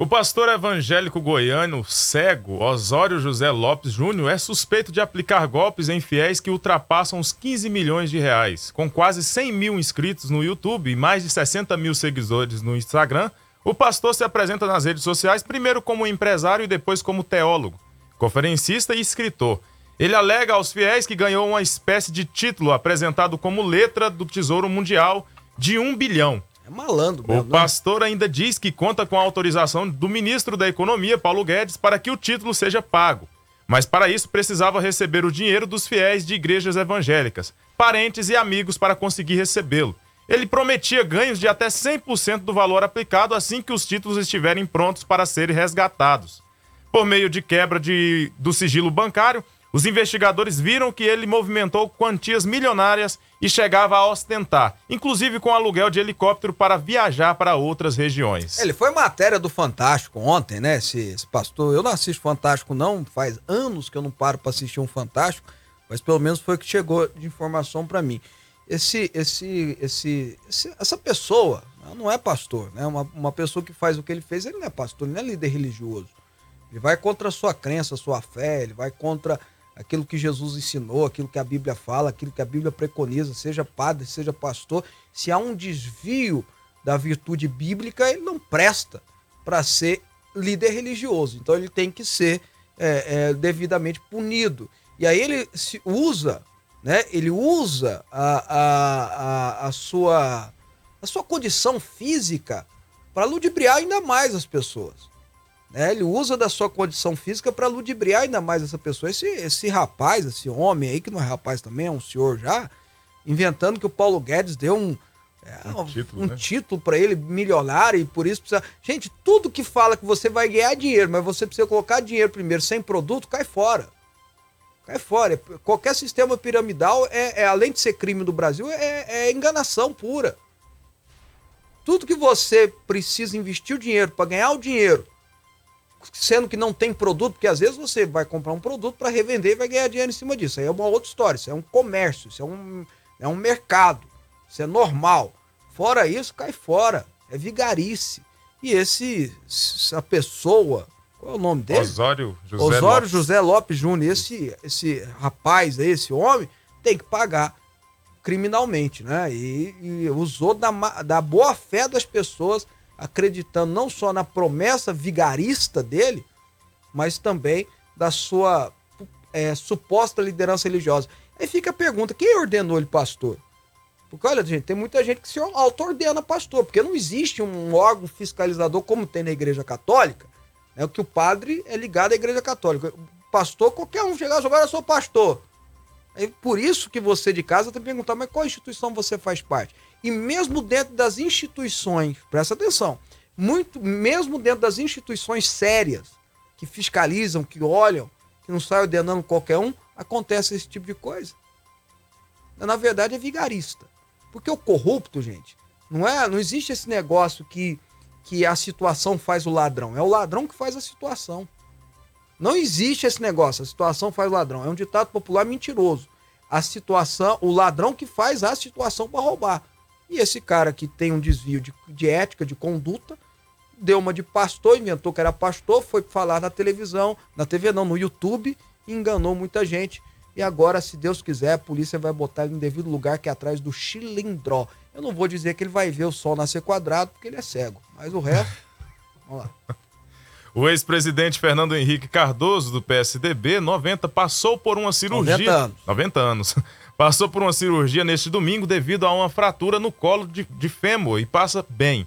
O pastor evangélico goiano cego Osório José Lopes Júnior é suspeito de aplicar golpes em fiéis que ultrapassam os 15 milhões de reais. Com quase 100 mil inscritos no YouTube e mais de 60 mil seguidores no Instagram, o pastor se apresenta nas redes sociais primeiro como empresário e depois como teólogo, conferencista e escritor. Ele alega aos fiéis que ganhou uma espécie de título apresentado como letra do Tesouro Mundial de um bilhão. É malandro, O né? pastor ainda diz que conta com a autorização do ministro da Economia, Paulo Guedes, para que o título seja pago. Mas para isso precisava receber o dinheiro dos fiéis de igrejas evangélicas, parentes e amigos para conseguir recebê-lo. Ele prometia ganhos de até 100% do valor aplicado assim que os títulos estiverem prontos para serem resgatados. Por meio de quebra de, do sigilo bancário, os investigadores viram que ele movimentou quantias milionárias e chegava a ostentar, inclusive com aluguel de helicóptero para viajar para outras regiões. Ele foi matéria do Fantástico ontem, né? Esse, esse pastor. Eu não assisto Fantástico, não. Faz anos que eu não paro para assistir um Fantástico, mas pelo menos foi o que chegou de informação para mim. esse, esse, esse, esse- essa pessoa não é pastor, né? Uma, uma pessoa que faz o que ele fez, ele não é pastor, ele não é líder religioso. Ele vai contra a sua crença, a sua fé, ele vai contra aquilo que Jesus ensinou, aquilo que a Bíblia fala, aquilo que a Bíblia preconiza, seja padre, seja pastor. Se há um desvio da virtude bíblica, ele não presta para ser líder religioso. Então ele tem que ser é, é, devidamente punido. E aí ele se usa, né? Ele usa a, a, a, a sua a sua condição física para ludibriar ainda mais as pessoas. Né? Ele usa da sua condição física para ludibriar ainda mais essa pessoa. Esse, esse rapaz, esse homem aí, que não é rapaz também, é um senhor já, inventando que o Paulo Guedes deu um, é, Um título, um né? título para ele milionário e por isso precisa. Gente, tudo que fala que você vai ganhar dinheiro, mas você precisa colocar dinheiro primeiro sem produto, cai fora. Cai fora. Qualquer sistema piramidal é, é, além de ser crime do Brasil, é, é enganação pura. Tudo que você precisa investir o dinheiro para ganhar o dinheiro, sendo que não tem produto, porque às vezes você vai comprar um produto para revender e vai ganhar dinheiro em cima disso. Aí é uma outra história. Isso é um comércio, isso é um, é um mercado, isso é normal. Fora isso, cai fora. É vigarice. E esse, essa pessoa, qual é o nome dele? Osório José Osório Lopes. José Lopes Júnior, esse, esse rapaz aí, esse homem, tem que pagar criminalmente, né? E, e usou da, da boa fé das pessoas, acreditando não só na promessa vigarista dele, mas também da sua é, suposta liderança religiosa. Aí fica a pergunta: quem ordenou ele pastor? Porque olha, gente, tem muita gente que se auto-ordena pastor, porque não existe um órgão fiscalizador como tem na Igreja Católica, é o que o padre é ligado à Igreja Católica. Pastor, qualquer um chegar e agora eu sou pastor. É por isso que você de casa tem que perguntar, mas qual instituição você faz parte? E mesmo dentro das instituições, presta atenção, muito, mesmo dentro das instituições sérias, que fiscalizam, que olham, que não saem ordenando qualquer um, acontece esse tipo de coisa. Na verdade, é vigarista. Porque o corrupto, gente, não é, não existe esse negócio que, que a situação faz o ladrão. É o ladrão que faz a situação. Não existe esse negócio, a situação faz o ladrão. É um ditado popular mentiroso. A situação, o ladrão que faz a situação para roubar. E esse cara que tem um desvio de, de ética, de conduta, deu uma de pastor, inventou que era pastor, foi falar na televisão, na TV não, no YouTube, enganou muita gente. E agora, se Deus quiser, a polícia vai botar ele no devido lugar, que é atrás do Chilindró. Eu não vou dizer que ele vai ver o sol nascer quadrado, porque ele é cego. Mas o resto. Vamos lá. O ex-presidente Fernando Henrique Cardoso, do PSDB, 90, passou por uma cirurgia. 90 anos. 90 anos. Passou por uma cirurgia neste domingo devido a uma fratura no colo de, de fêmur e passa bem.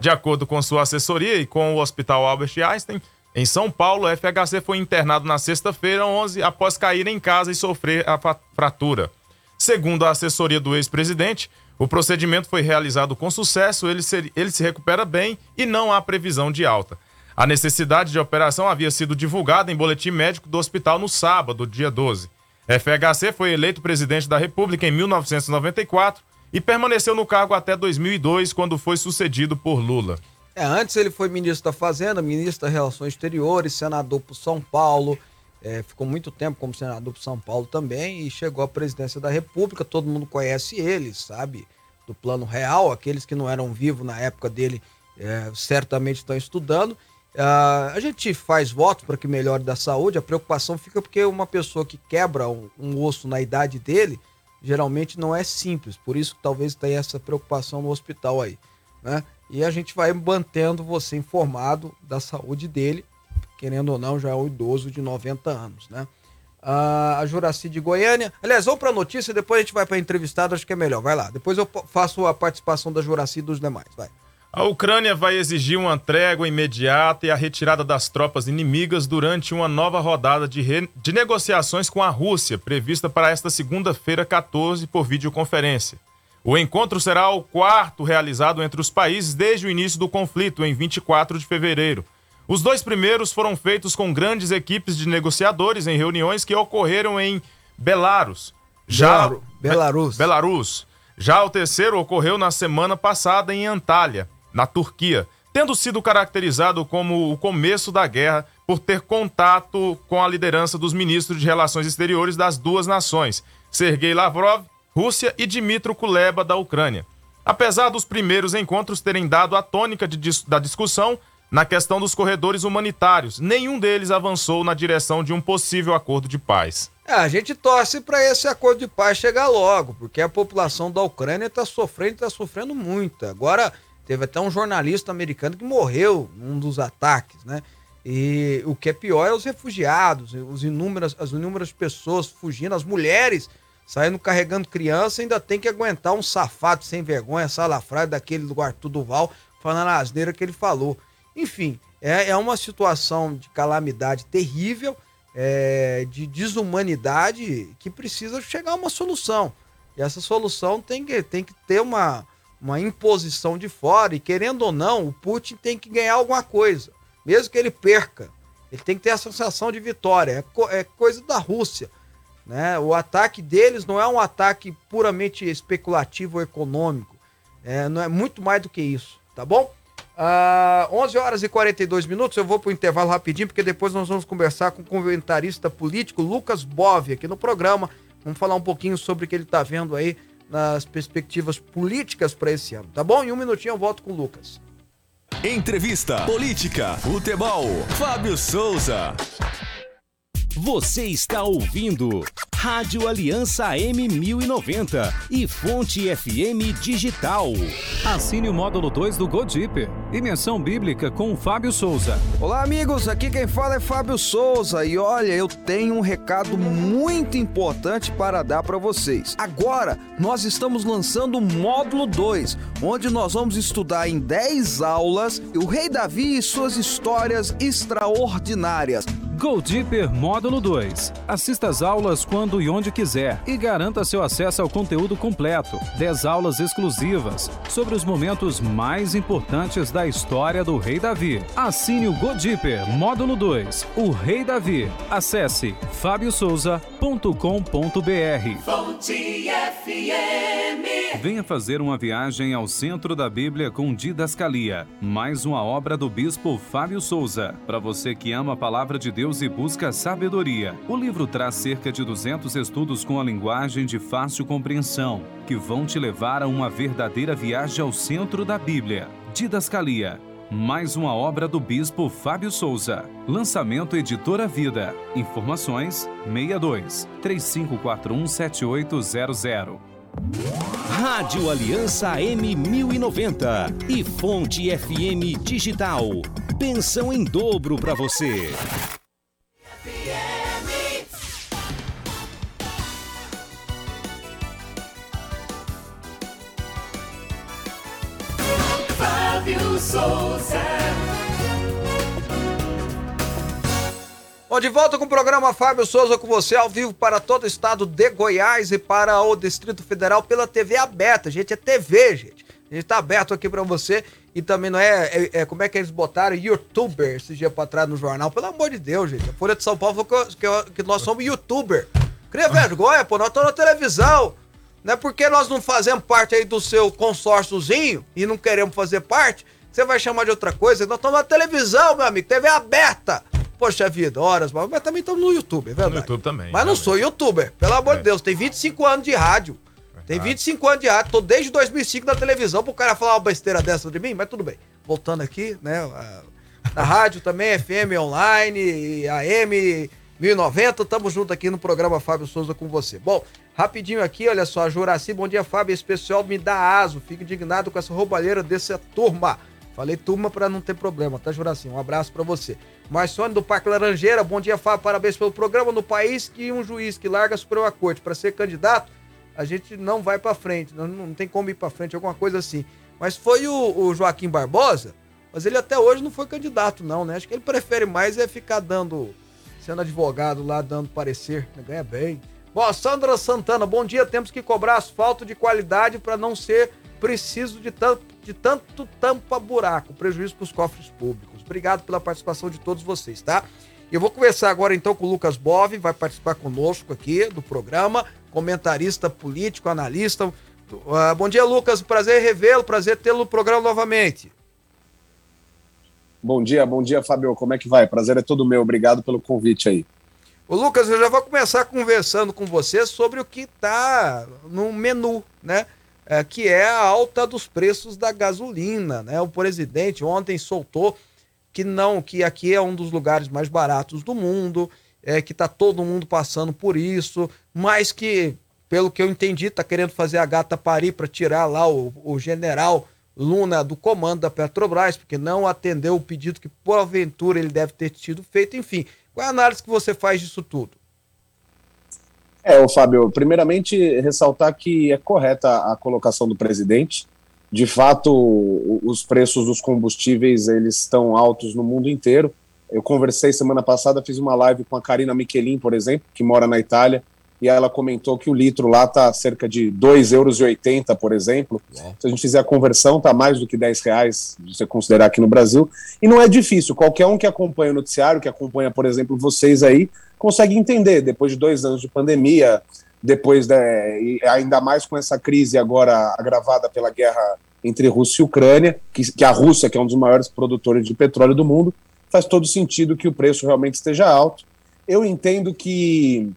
De acordo com sua assessoria e com o Hospital Albert Einstein, em São Paulo, o FHC foi internado na sexta-feira, 11, após cair em casa e sofrer a fratura. Segundo a assessoria do ex-presidente, o procedimento foi realizado com sucesso, ele se, ele se recupera bem e não há previsão de alta. A necessidade de operação havia sido divulgada em boletim médico do hospital no sábado, dia 12. FHC foi eleito presidente da República em 1994 e permaneceu no cargo até 2002, quando foi sucedido por Lula. É, antes ele foi ministro da Fazenda, ministro das Relações Exteriores, senador por São Paulo, é, ficou muito tempo como senador por São Paulo também e chegou à presidência da República. Todo mundo conhece ele, sabe? Do plano real, aqueles que não eram vivos na época dele é, certamente estão estudando. Ah, a gente faz votos para que melhore da saúde, a preocupação fica porque uma pessoa que quebra um, um osso na idade dele geralmente não é simples, por isso talvez tenha essa preocupação no hospital aí, né? E a gente vai mantendo você informado da saúde dele, querendo ou não, já é um idoso de 90 anos, né? Ah, a Juraci de Goiânia. Aliás, vamos para a notícia, depois a gente vai para entrevistado, acho que é melhor. Vai lá. Depois eu faço a participação da Juraci e dos demais. Vai. A Ucrânia vai exigir uma trégua imediata e a retirada das tropas inimigas durante uma nova rodada de, re- de negociações com a Rússia, prevista para esta segunda-feira, 14, por videoconferência. O encontro será o quarto realizado entre os países desde o início do conflito, em 24 de fevereiro. Os dois primeiros foram feitos com grandes equipes de negociadores em reuniões que ocorreram em Belarus. Já Belaru- Belarus. Belarus. Já o terceiro ocorreu na semana passada em Antália, na Turquia, tendo sido caracterizado como o começo da guerra por ter contato com a liderança dos ministros de Relações Exteriores das duas nações, Sergei Lavrov Rússia, e Dmitro Kuleba, da Ucrânia. Apesar dos primeiros encontros terem dado a tônica da discussão na questão dos corredores humanitários, nenhum deles avançou na direção de um possível acordo de paz. É, a gente torce para esse acordo de paz chegar logo, porque a população da Ucrânia está sofrendo, está sofrendo muito. Agora teve até um jornalista americano que morreu num dos ataques, né? E o que é pior é os refugiados, os inúmeras, as inúmeras pessoas fugindo, as mulheres saindo carregando criança, ainda tem que aguentar um safado sem vergonha, salafrário daquele do Arthur Duval, falando a asneira que ele falou. Enfim, é, é uma situação de calamidade terrível, é, de desumanidade, que precisa chegar a uma solução. E essa solução tem que, tem que ter uma, uma imposição de fora, e querendo ou não, o Putin tem que ganhar alguma coisa mesmo que ele perca, ele tem que ter a sensação de vitória. É, co é coisa da Rússia. Né? O ataque deles não é um ataque puramente especulativo ou econômico. É, não é muito mais do que isso, tá bom? Uh, 11 horas e 42 minutos, eu vou para o intervalo rapidinho, porque depois nós vamos conversar com o comentarista político Lucas Bove aqui no programa. Vamos falar um pouquinho sobre o que ele está vendo aí nas perspectivas políticas para esse ano, tá bom? Em um minutinho eu volto com o Lucas. Entrevista, política, futebol. Fábio Souza. Você está ouvindo Rádio Aliança M1090 e Fonte FM Digital. Assine o módulo 2 do Go Deeper. Dimensão Bíblica com Fábio Souza. Olá, amigos. Aqui quem fala é Fábio Souza. E olha, eu tenho um recado muito importante para dar para vocês. Agora, nós estamos lançando o módulo 2, onde nós vamos estudar em 10 aulas o Rei Davi e suas histórias extraordinárias. Go Deeper Módulo 2. Assista às aulas quando e onde quiser e garanta seu acesso ao conteúdo completo. 10 aulas exclusivas sobre os momentos mais importantes da história do Rei Davi. Assine o Go Deeper Módulo 2. O Rei Davi. Acesse fabiosouza.com.br. Fonte FM. Venha fazer uma viagem ao centro da Bíblia com Didascalia, mais uma obra do bispo Fábio Souza. Para você que ama a palavra de Deus Deus e busca sabedoria. O livro traz cerca de 200 estudos com a linguagem de fácil compreensão, que vão te levar a uma verdadeira viagem ao centro da Bíblia. Didascalia. Mais uma obra do bispo Fábio Souza. Lançamento Editora Vida. Informações 62 3541 7800. Rádio Aliança M1090 e Fonte FM Digital. Pensão em dobro para você. Souza. Bom, de volta com o programa Fábio Souza com você, ao vivo para todo o estado de Goiás e para o Distrito Federal pela TV aberta. Gente, é TV, gente. A gente tá aberto aqui para você e também não é, é, é, Como é que eles botaram? Youtuber esse dia pra trás no jornal. Pelo amor de Deus, gente. A Folha de São Paulo falou que, que, que nós somos youtuber. Cria vergonha, pô. Nós estamos na televisão. Não é porque nós não fazemos parte aí do seu consórciozinho e não queremos fazer parte, você vai chamar de outra coisa. Nós estamos na televisão, meu amigo, TV aberta. Poxa vida, horas, mas também estamos no YouTube, é verdade. No YouTube também. Mas não sou youtuber, pelo amor de é. Deus. Tem 25 anos de rádio. Tem 25 anos de rádio, tô desde 2005 na televisão pro cara falar uma besteira dessa de mim, mas tudo bem. Voltando aqui, né? Na rádio também, FM online, AM 1090, tamo junto aqui no programa Fábio Souza com você. Bom, rapidinho aqui, olha só, Juraci, bom dia, Fábio, esse pessoal me dá aso, fico indignado com essa roubalheira dessa turma. Falei turma para não ter problema, tá, Juraci? Um abraço para você. Marcione do Parque Laranjeira, bom dia, Fábio, parabéns pelo programa. No país que um juiz que larga a Suprema Corte para ser candidato, a gente não vai para frente, não, não tem como ir para frente, alguma coisa assim. Mas foi o, o, Joaquim Barbosa, mas ele até hoje não foi candidato, não, né? Acho que ele prefere mais é ficar dando, sendo advogado lá, dando parecer, né? ganha bem. Bom, Sandra Santana, bom dia. Temos que cobrar asfalto de qualidade para não ser preciso de tanto, de tanto tampa-buraco, prejuízo para os cofres públicos. Obrigado pela participação de todos vocês, tá? Eu vou conversar agora então com o Lucas Bove, vai participar conosco aqui do programa, comentarista político, analista. Uh, bom dia, Lucas. Prazer revê-lo, prazer tê-lo no programa novamente. Bom dia, bom dia, Fabio. Como é que vai? Prazer é todo meu. Obrigado pelo convite aí. Ô, Lucas, eu já vou começar conversando com você sobre o que está no menu, né? É, que é a alta dos preços da gasolina, né? O presidente ontem soltou que não, que aqui é um dos lugares mais baratos do mundo, é que tá todo mundo passando por isso, mas que, pelo que eu entendi, tá querendo fazer a gata parir para tirar lá o, o general Luna do comando da Petrobras, porque não atendeu o pedido que porventura ele deve ter tido feito, enfim. Qual é a análise que você faz disso tudo? É, o Fábio, primeiramente ressaltar que é correta a colocação do presidente. De fato, os preços dos combustíveis eles estão altos no mundo inteiro. Eu conversei semana passada, fiz uma live com a Karina Michelin, por exemplo, que mora na Itália, e ela comentou que o litro lá está cerca de 2,80 euros, por exemplo. É. Se a gente fizer a conversão, está mais do que 10 reais, se você considerar aqui no Brasil. E não é difícil, qualquer um que acompanha o noticiário, que acompanha, por exemplo, vocês aí, consegue entender, depois de dois anos de pandemia, depois de, ainda mais com essa crise agora agravada pela guerra entre Rússia e Ucrânia, que, que a Rússia, que é um dos maiores produtores de petróleo do mundo, faz todo sentido que o preço realmente esteja alto. Eu entendo que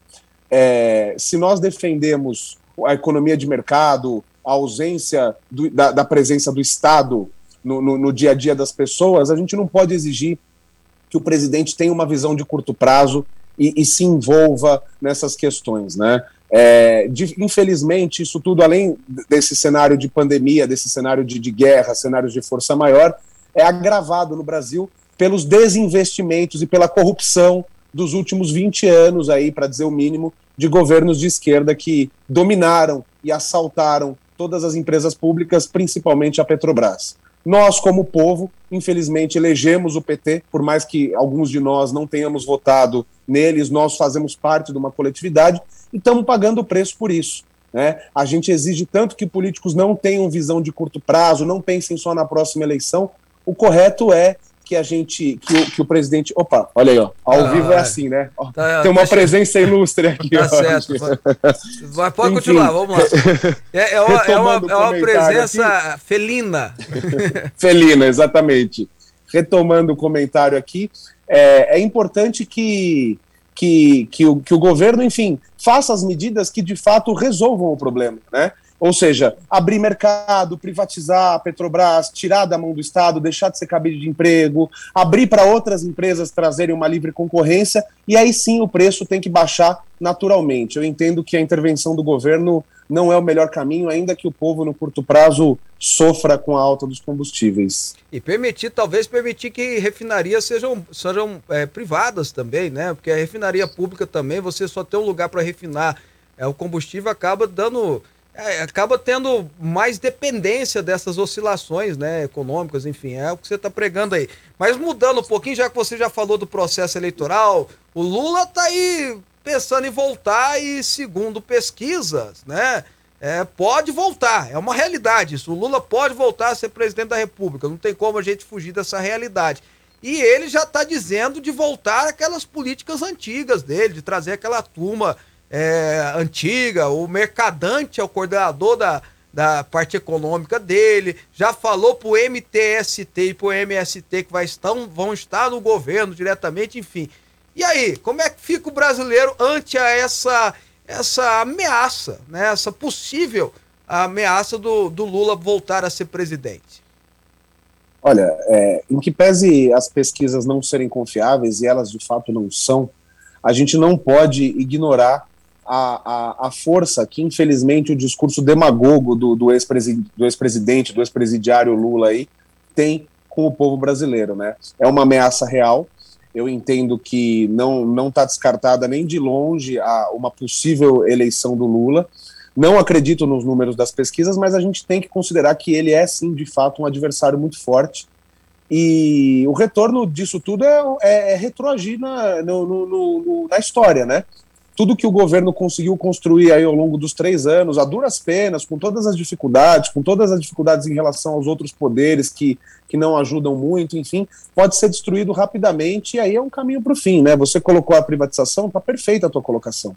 é, se nós defendemos a economia de mercado, a ausência do, da, da, presença do Estado no, no, no dia a dia das pessoas, a gente não pode exigir que o presidente tenha uma visão de curto prazo e, e se envolva nessas questões, né? É, de, infelizmente, isso tudo, além desse cenário de pandemia, desse cenário de, de guerra, cenários de força maior, é agravado no Brasil pelos desinvestimentos e pela corrupção dos últimos 20 anos aí, para dizer o mínimo, de governos de esquerda que dominaram e assaltaram todas as empresas públicas, principalmente a Petrobras. Nós, como povo, infelizmente elegemos o PT, por mais que alguns de nós não tenhamos votado neles, nós fazemos parte de uma coletividade e estamos pagando o preço por isso. Né? A gente exige tanto que políticos não tenham visão de curto prazo, não pensem só na próxima eleição. O correto é que a gente, que o, que o presidente. Opa, olha aí, ó. Ao ah, vivo é assim, né? Tá, tem uma tá presença ilustre aqui. Tá ó, certo. Mas pode Enfim. continuar, vamos lá. É, é uma, é uma, é uma presença aqui. felina. felina, exatamente. Retomando o comentário aqui, é, é importante que, que, que, o, que o governo, enfim, faça as medidas que de fato resolvam o problema, né? Ou seja, abrir mercado, privatizar a Petrobras, tirar da mão do Estado, deixar de ser cabide de emprego, abrir para outras empresas trazerem uma livre concorrência, e aí sim o preço tem que baixar naturalmente. Eu entendo que a intervenção do governo não é o melhor caminho, ainda que o povo no curto prazo sofra com a alta dos combustíveis. E permitir, talvez permitir que refinarias sejam, sejam é, privadas também, né? Porque a refinaria pública também, você só tem um lugar para refinar é, o combustível, acaba dando é, acaba tendo mais dependência dessas oscilações né, econômicas, enfim, é o que você está pregando aí. Mas mudando um pouquinho, já que você já falou do processo eleitoral, o Lula está aí pensando em voltar e, segundo pesquisas, né, é, pode voltar, é uma realidade isso. O Lula pode voltar a ser presidente da República, não tem como a gente fugir dessa realidade. E ele já está dizendo de voltar aquelas políticas antigas dele, de trazer aquela turma é, antiga, o Mercadante é o coordenador da, da parte econômica dele, já falou para o MTST e para o MST que vai estar, vão estar no governo diretamente, enfim. E aí, como é que fica o brasileiro ante a essa, essa ameaça, né? essa possível ameaça do, do Lula voltar a ser presidente? Olha, é, em que pese as pesquisas não serem confiáveis, e elas de fato não são, a gente não pode ignorar a, a, a, força que, infelizmente, o discurso demagogo do, do ex-presidente, do ex-presidiário Lula aí, tem com o povo brasileiro, né? É uma ameaça real. Eu entendo que não está descartada nem de longe a, uma possível eleição do Lula. Não acredito nos números das pesquisas, mas a gente tem que considerar que ele é, sim, de fato, um adversário muito forte. E o retorno disso tudo é, é, é retroagir na, no, no, no, na história, né? Tudo que o governo conseguiu construir aí ao longo dos três anos, a duras penas, com todas as dificuldades, com todas as dificuldades em relação aos outros poderes que, que não ajudam muito, enfim, pode ser destruído rapidamente e aí é um caminho para o fim, né? Você colocou a privatização, tá perfeita a tua colocação.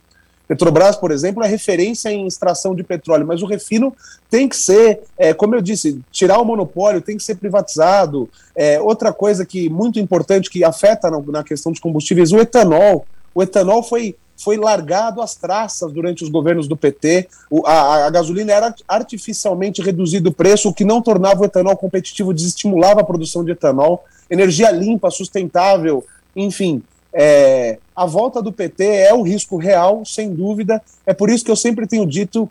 Petrobras, por exemplo, é referência em extração de petróleo, mas o refino tem que ser, é, como eu disse, tirar o monopólio, tem que ser privatizado. É, outra coisa que muito importante que afeta na, na questão dos combustíveis, o etanol. O etanol foi, foi largado às traças durante os governos do PT. O, a, a, gasolina era artificialmente reduzido o preço, o que não tornava o etanol competitivo, desestimulava a produção de etanol. Energia limpa, sustentável, enfim. É, a volta do PT é um risco real, sem dúvida. É por isso que eu sempre tenho dito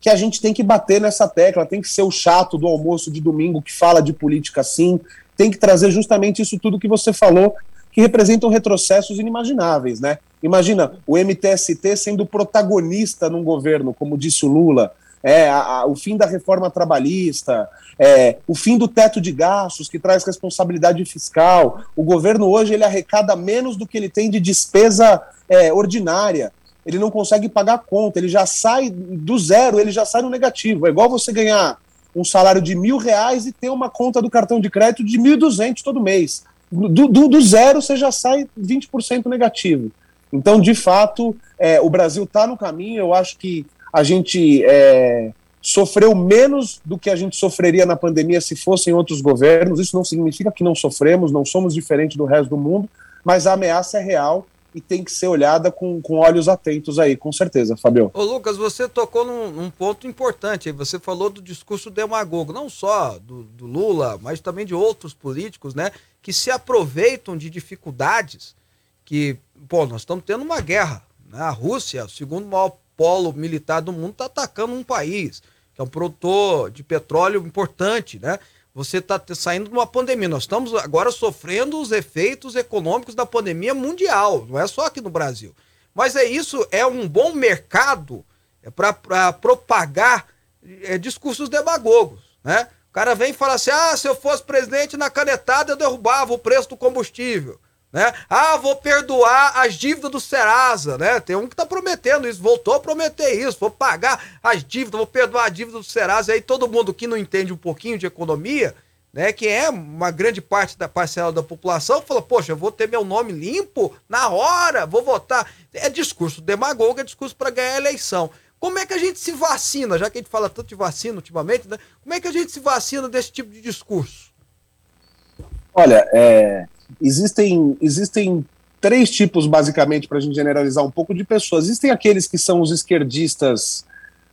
que a gente tem que bater nessa tecla, tem que ser o chato do almoço de domingo que fala de política assim, tem que trazer justamente isso tudo que você falou, que representam retrocessos inimagináveis, né? Imagina o MTST sendo protagonista num governo, como disse o Lula, é, a, a, o fim da reforma trabalhista, é, o fim do teto de gastos, que traz responsabilidade fiscal. O governo hoje ele arrecada menos do que ele tem de despesa é, ordinária. Ele não consegue pagar a conta, ele já sai do zero, ele já sai no negativo. É igual você ganhar um salário de mil reais e ter uma conta do cartão de crédito de mil duzentos todo mês. Do, do, do, zero você já sai 20% negativo. Então, de fato, é, o Brasil está no caminho. Eu acho que a gente é, sofreu menos do que a gente sofreria na pandemia se fossem outros governos. Isso não significa que não sofremos, não somos diferentes do resto do mundo, mas a ameaça é real e tem que ser olhada com, com olhos atentos aí, com certeza, Fabio. Ô Lucas, você tocou num, num ponto importante, você falou do discurso demagogo, não só do, do, Lula, mas também de outros políticos, né, que se aproveitam de dificuldades que, pô, nós estamos tendo uma guerra, né, a Rússia, o segundo maior polo militar do mundo, está atacando um país, que é um produtor de petróleo importante, né, você está saindo de uma pandemia. Nós estamos agora sofrendo os efeitos econômicos da pandemia mundial, não é só aqui no Brasil. Mas é isso, é um bom mercado é para propagar é, discursos demagogos, né? O cara vem e fala assim: ah, se eu fosse presidente na canetada, eu derrubava o preço do combustível. Né? Ah, vou perdoar as dívidas do Serasa, né? Tem um que tá prometendo isso, voltou a prometer isso, vou pagar as dívidas, vou perdoar a dívida do Serasa. E aí todo mundo que não entende um pouquinho de economia, né, que é uma grande parte da parcela da população, fala: "Poxa, eu vou ter meu nome limpo na hora, vou votar". É discurso demagogo, é discurso para ganhar a eleição. Como é que a gente se vacina, já que a gente fala tanto de vacina ultimamente, né? Como é que a gente se vacina desse tipo de discurso? Olha, é, existem, existem três tipos, basicamente, para a gente generalizar um pouco de pessoas. Existem aqueles que são os esquerdistas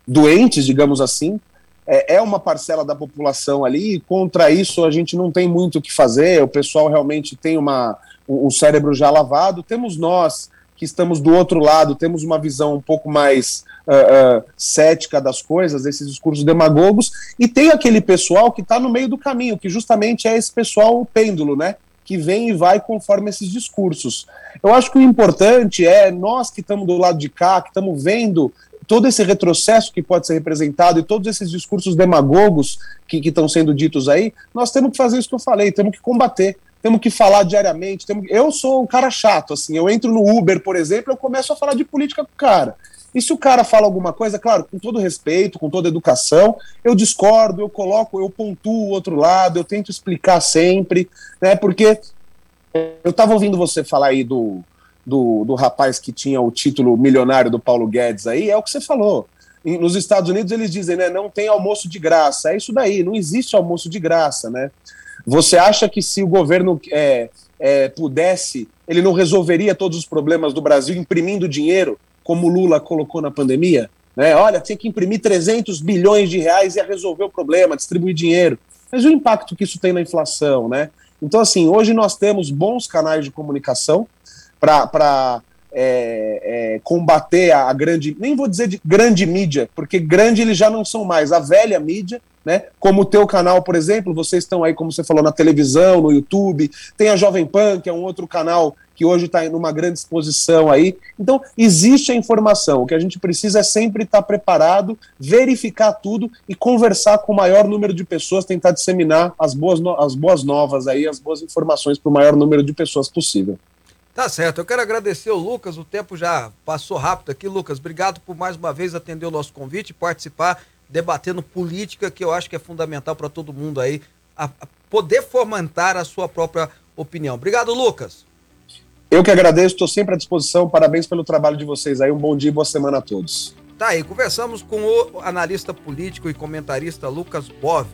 doentes, digamos assim. É, é uma parcela da população ali, e contra isso a gente não tem muito o que fazer, o pessoal realmente tem uma, um, cérebro já lavado. Temos nós, que estamos do outro lado, temos uma visão um pouco mais uh, uh, cética das coisas, desses discursos demagogos, e tem aquele pessoal que está no meio do caminho, que justamente é esse pessoal pêndulo, né? Que vem e vai conforme esses discursos. Eu acho que o importante é nós que estamos do lado de cá, que estamos vendo todo esse retrocesso que pode ser representado e todos esses discursos demagogos que estão sendo ditos aí, nós temos que fazer isso que eu falei, temos que combater, temos que falar diariamente. Temos... Eu sou um cara chato, assim, eu entro no Uber, por exemplo, eu começo a falar de política com o cara. E se o cara fala alguma coisa, claro, com todo respeito, com toda educação, eu discordo, eu coloco, eu pontuo o outro lado, eu tento explicar sempre, né? Porque eu estava ouvindo você falar aí do, do, do rapaz que tinha o título milionário do Paulo Guedes aí, é o que você falou. Nos Estados Unidos eles dizem, né, não tem almoço de graça. É isso daí, não existe almoço de graça, né? Você acha que se o governo é, é, pudesse, ele não resolveria todos os problemas do Brasil imprimindo dinheiro? Como Lula colocou na pandemia, né? Olha, tinha que imprimir 300 bilhões de reais e resolver o problema, distribuir dinheiro. Mas o impacto que isso tem na inflação, né? Então, assim, hoje nós temos bons canais de comunicação para é, é, combater a, a, grande, nem vou dizer de grande mídia, porque grande eles já não são mais, a velha mídia, né? Como o teu canal, por exemplo, vocês estão aí, como você falou, na televisão, no YouTube, tem a Jovem Pan, que é um outro canal que hoje está em uma grande exposição aí. Então, existe a informação. O que a gente precisa é sempre estar tá preparado, verificar tudo e conversar com o maior número de pessoas, tentar disseminar as boas, no... as boas novas aí, as boas informações para o maior número de pessoas possível. Tá certo, eu quero agradecer o Lucas, o tempo já passou rápido aqui. Lucas, obrigado por mais uma vez atender o nosso convite e participar, debatendo política, que eu acho que é fundamental para todo mundo aí, a, a poder fomentar a sua própria opinião. Obrigado, Lucas. Eu que agradeço, estou sempre à disposição. Parabéns pelo trabalho de vocês aí. Um bom dia e boa semana a todos. Tá aí, conversamos com o analista político e comentarista Lucas Bove.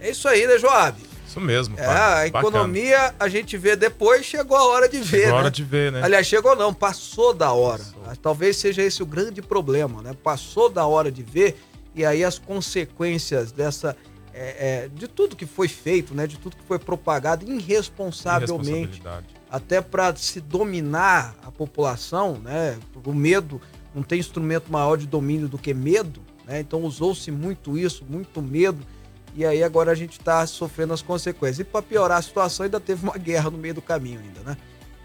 É isso aí, né, Joab? Isso mesmo. É, a Bacana. economia a gente vê depois, chegou a hora de ver, Chegou a né? hora de ver, né? Aliás, chegou não, passou da hora. Passou. Talvez seja esse o grande problema, né? Passou da hora de ver e aí as consequências dessa é, é, de tudo que foi feito, né? De tudo que foi propagado irresponsavelmente, até para se dominar a população, né? O medo não tem instrumento maior de domínio do que medo, né? Então usou-se muito isso, muito medo. E aí agora a gente está sofrendo as consequências. E para piorar a situação, ainda teve uma guerra no meio do caminho ainda, né?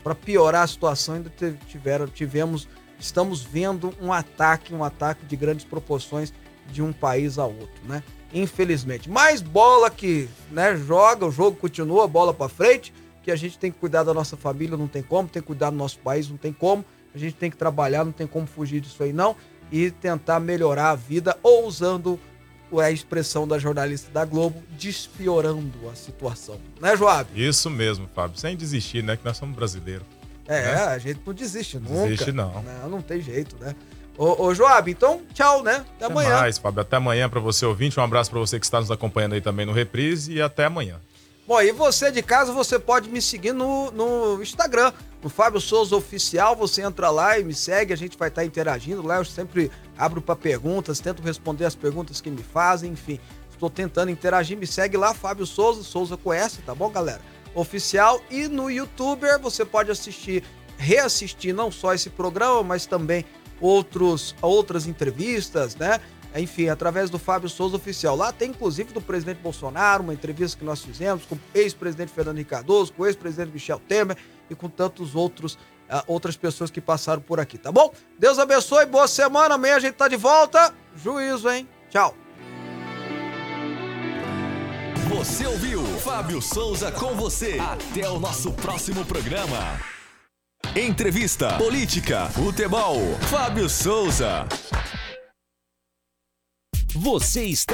Para piorar a situação, ainda tiveram, tivemos, estamos vendo um ataque, um ataque de grandes proporções de um país a outro, né? Infelizmente. Mais bola que, né, joga, o jogo continua, bola para frente, que a gente tem que cuidar da nossa família, não tem como, tem que cuidar do nosso país, não tem como. A gente tem que trabalhar, não tem como fugir disso aí não, e tentar melhorar a vida ou usando a expressão da jornalista da Globo, despiorando a situação. Né, Joab? Isso mesmo, Fábio. Sem desistir, né? Que nós somos brasileiros. É, Né? a gente não desiste nunca. Desiste, não. Não, não tem jeito, né? Ô, ô Joab, então tchau, né? Até, Até amanhã. mais, Fábio. Até amanhã para você ouvinte. Um abraço para você que está nos acompanhando aí também no Reprise e até amanhã. Bom, e você de casa, você pode me seguir no, no Instagram, no Fábio Souza Oficial. Você entra lá e me segue, a gente vai estar interagindo lá. Eu sempre abro para perguntas, tento responder as perguntas que me fazem, enfim. Estou tentando interagir, me segue lá, Fábio Souza, Souza S, tá bom, galera? Oficial. E no YouTuber você pode assistir, reassistir não só esse programa, mas também outros, outras entrevistas, né? Enfim, através do Fábio Souza Oficial. Lá tem inclusive do presidente Bolsonaro, uma entrevista que nós fizemos com o ex-presidente Fernando Cardoso, com o ex-presidente Michel Temer e com tantos outros ah, outras pessoas que passaram por aqui, tá bom? Deus abençoe, boa semana, amanhã a gente tá de volta. Juízo, hein? Tchau. Você ouviu Fábio Souza com você. Até o nosso próximo programa. Entrevista, política, futebol. Fábio Souza. Você está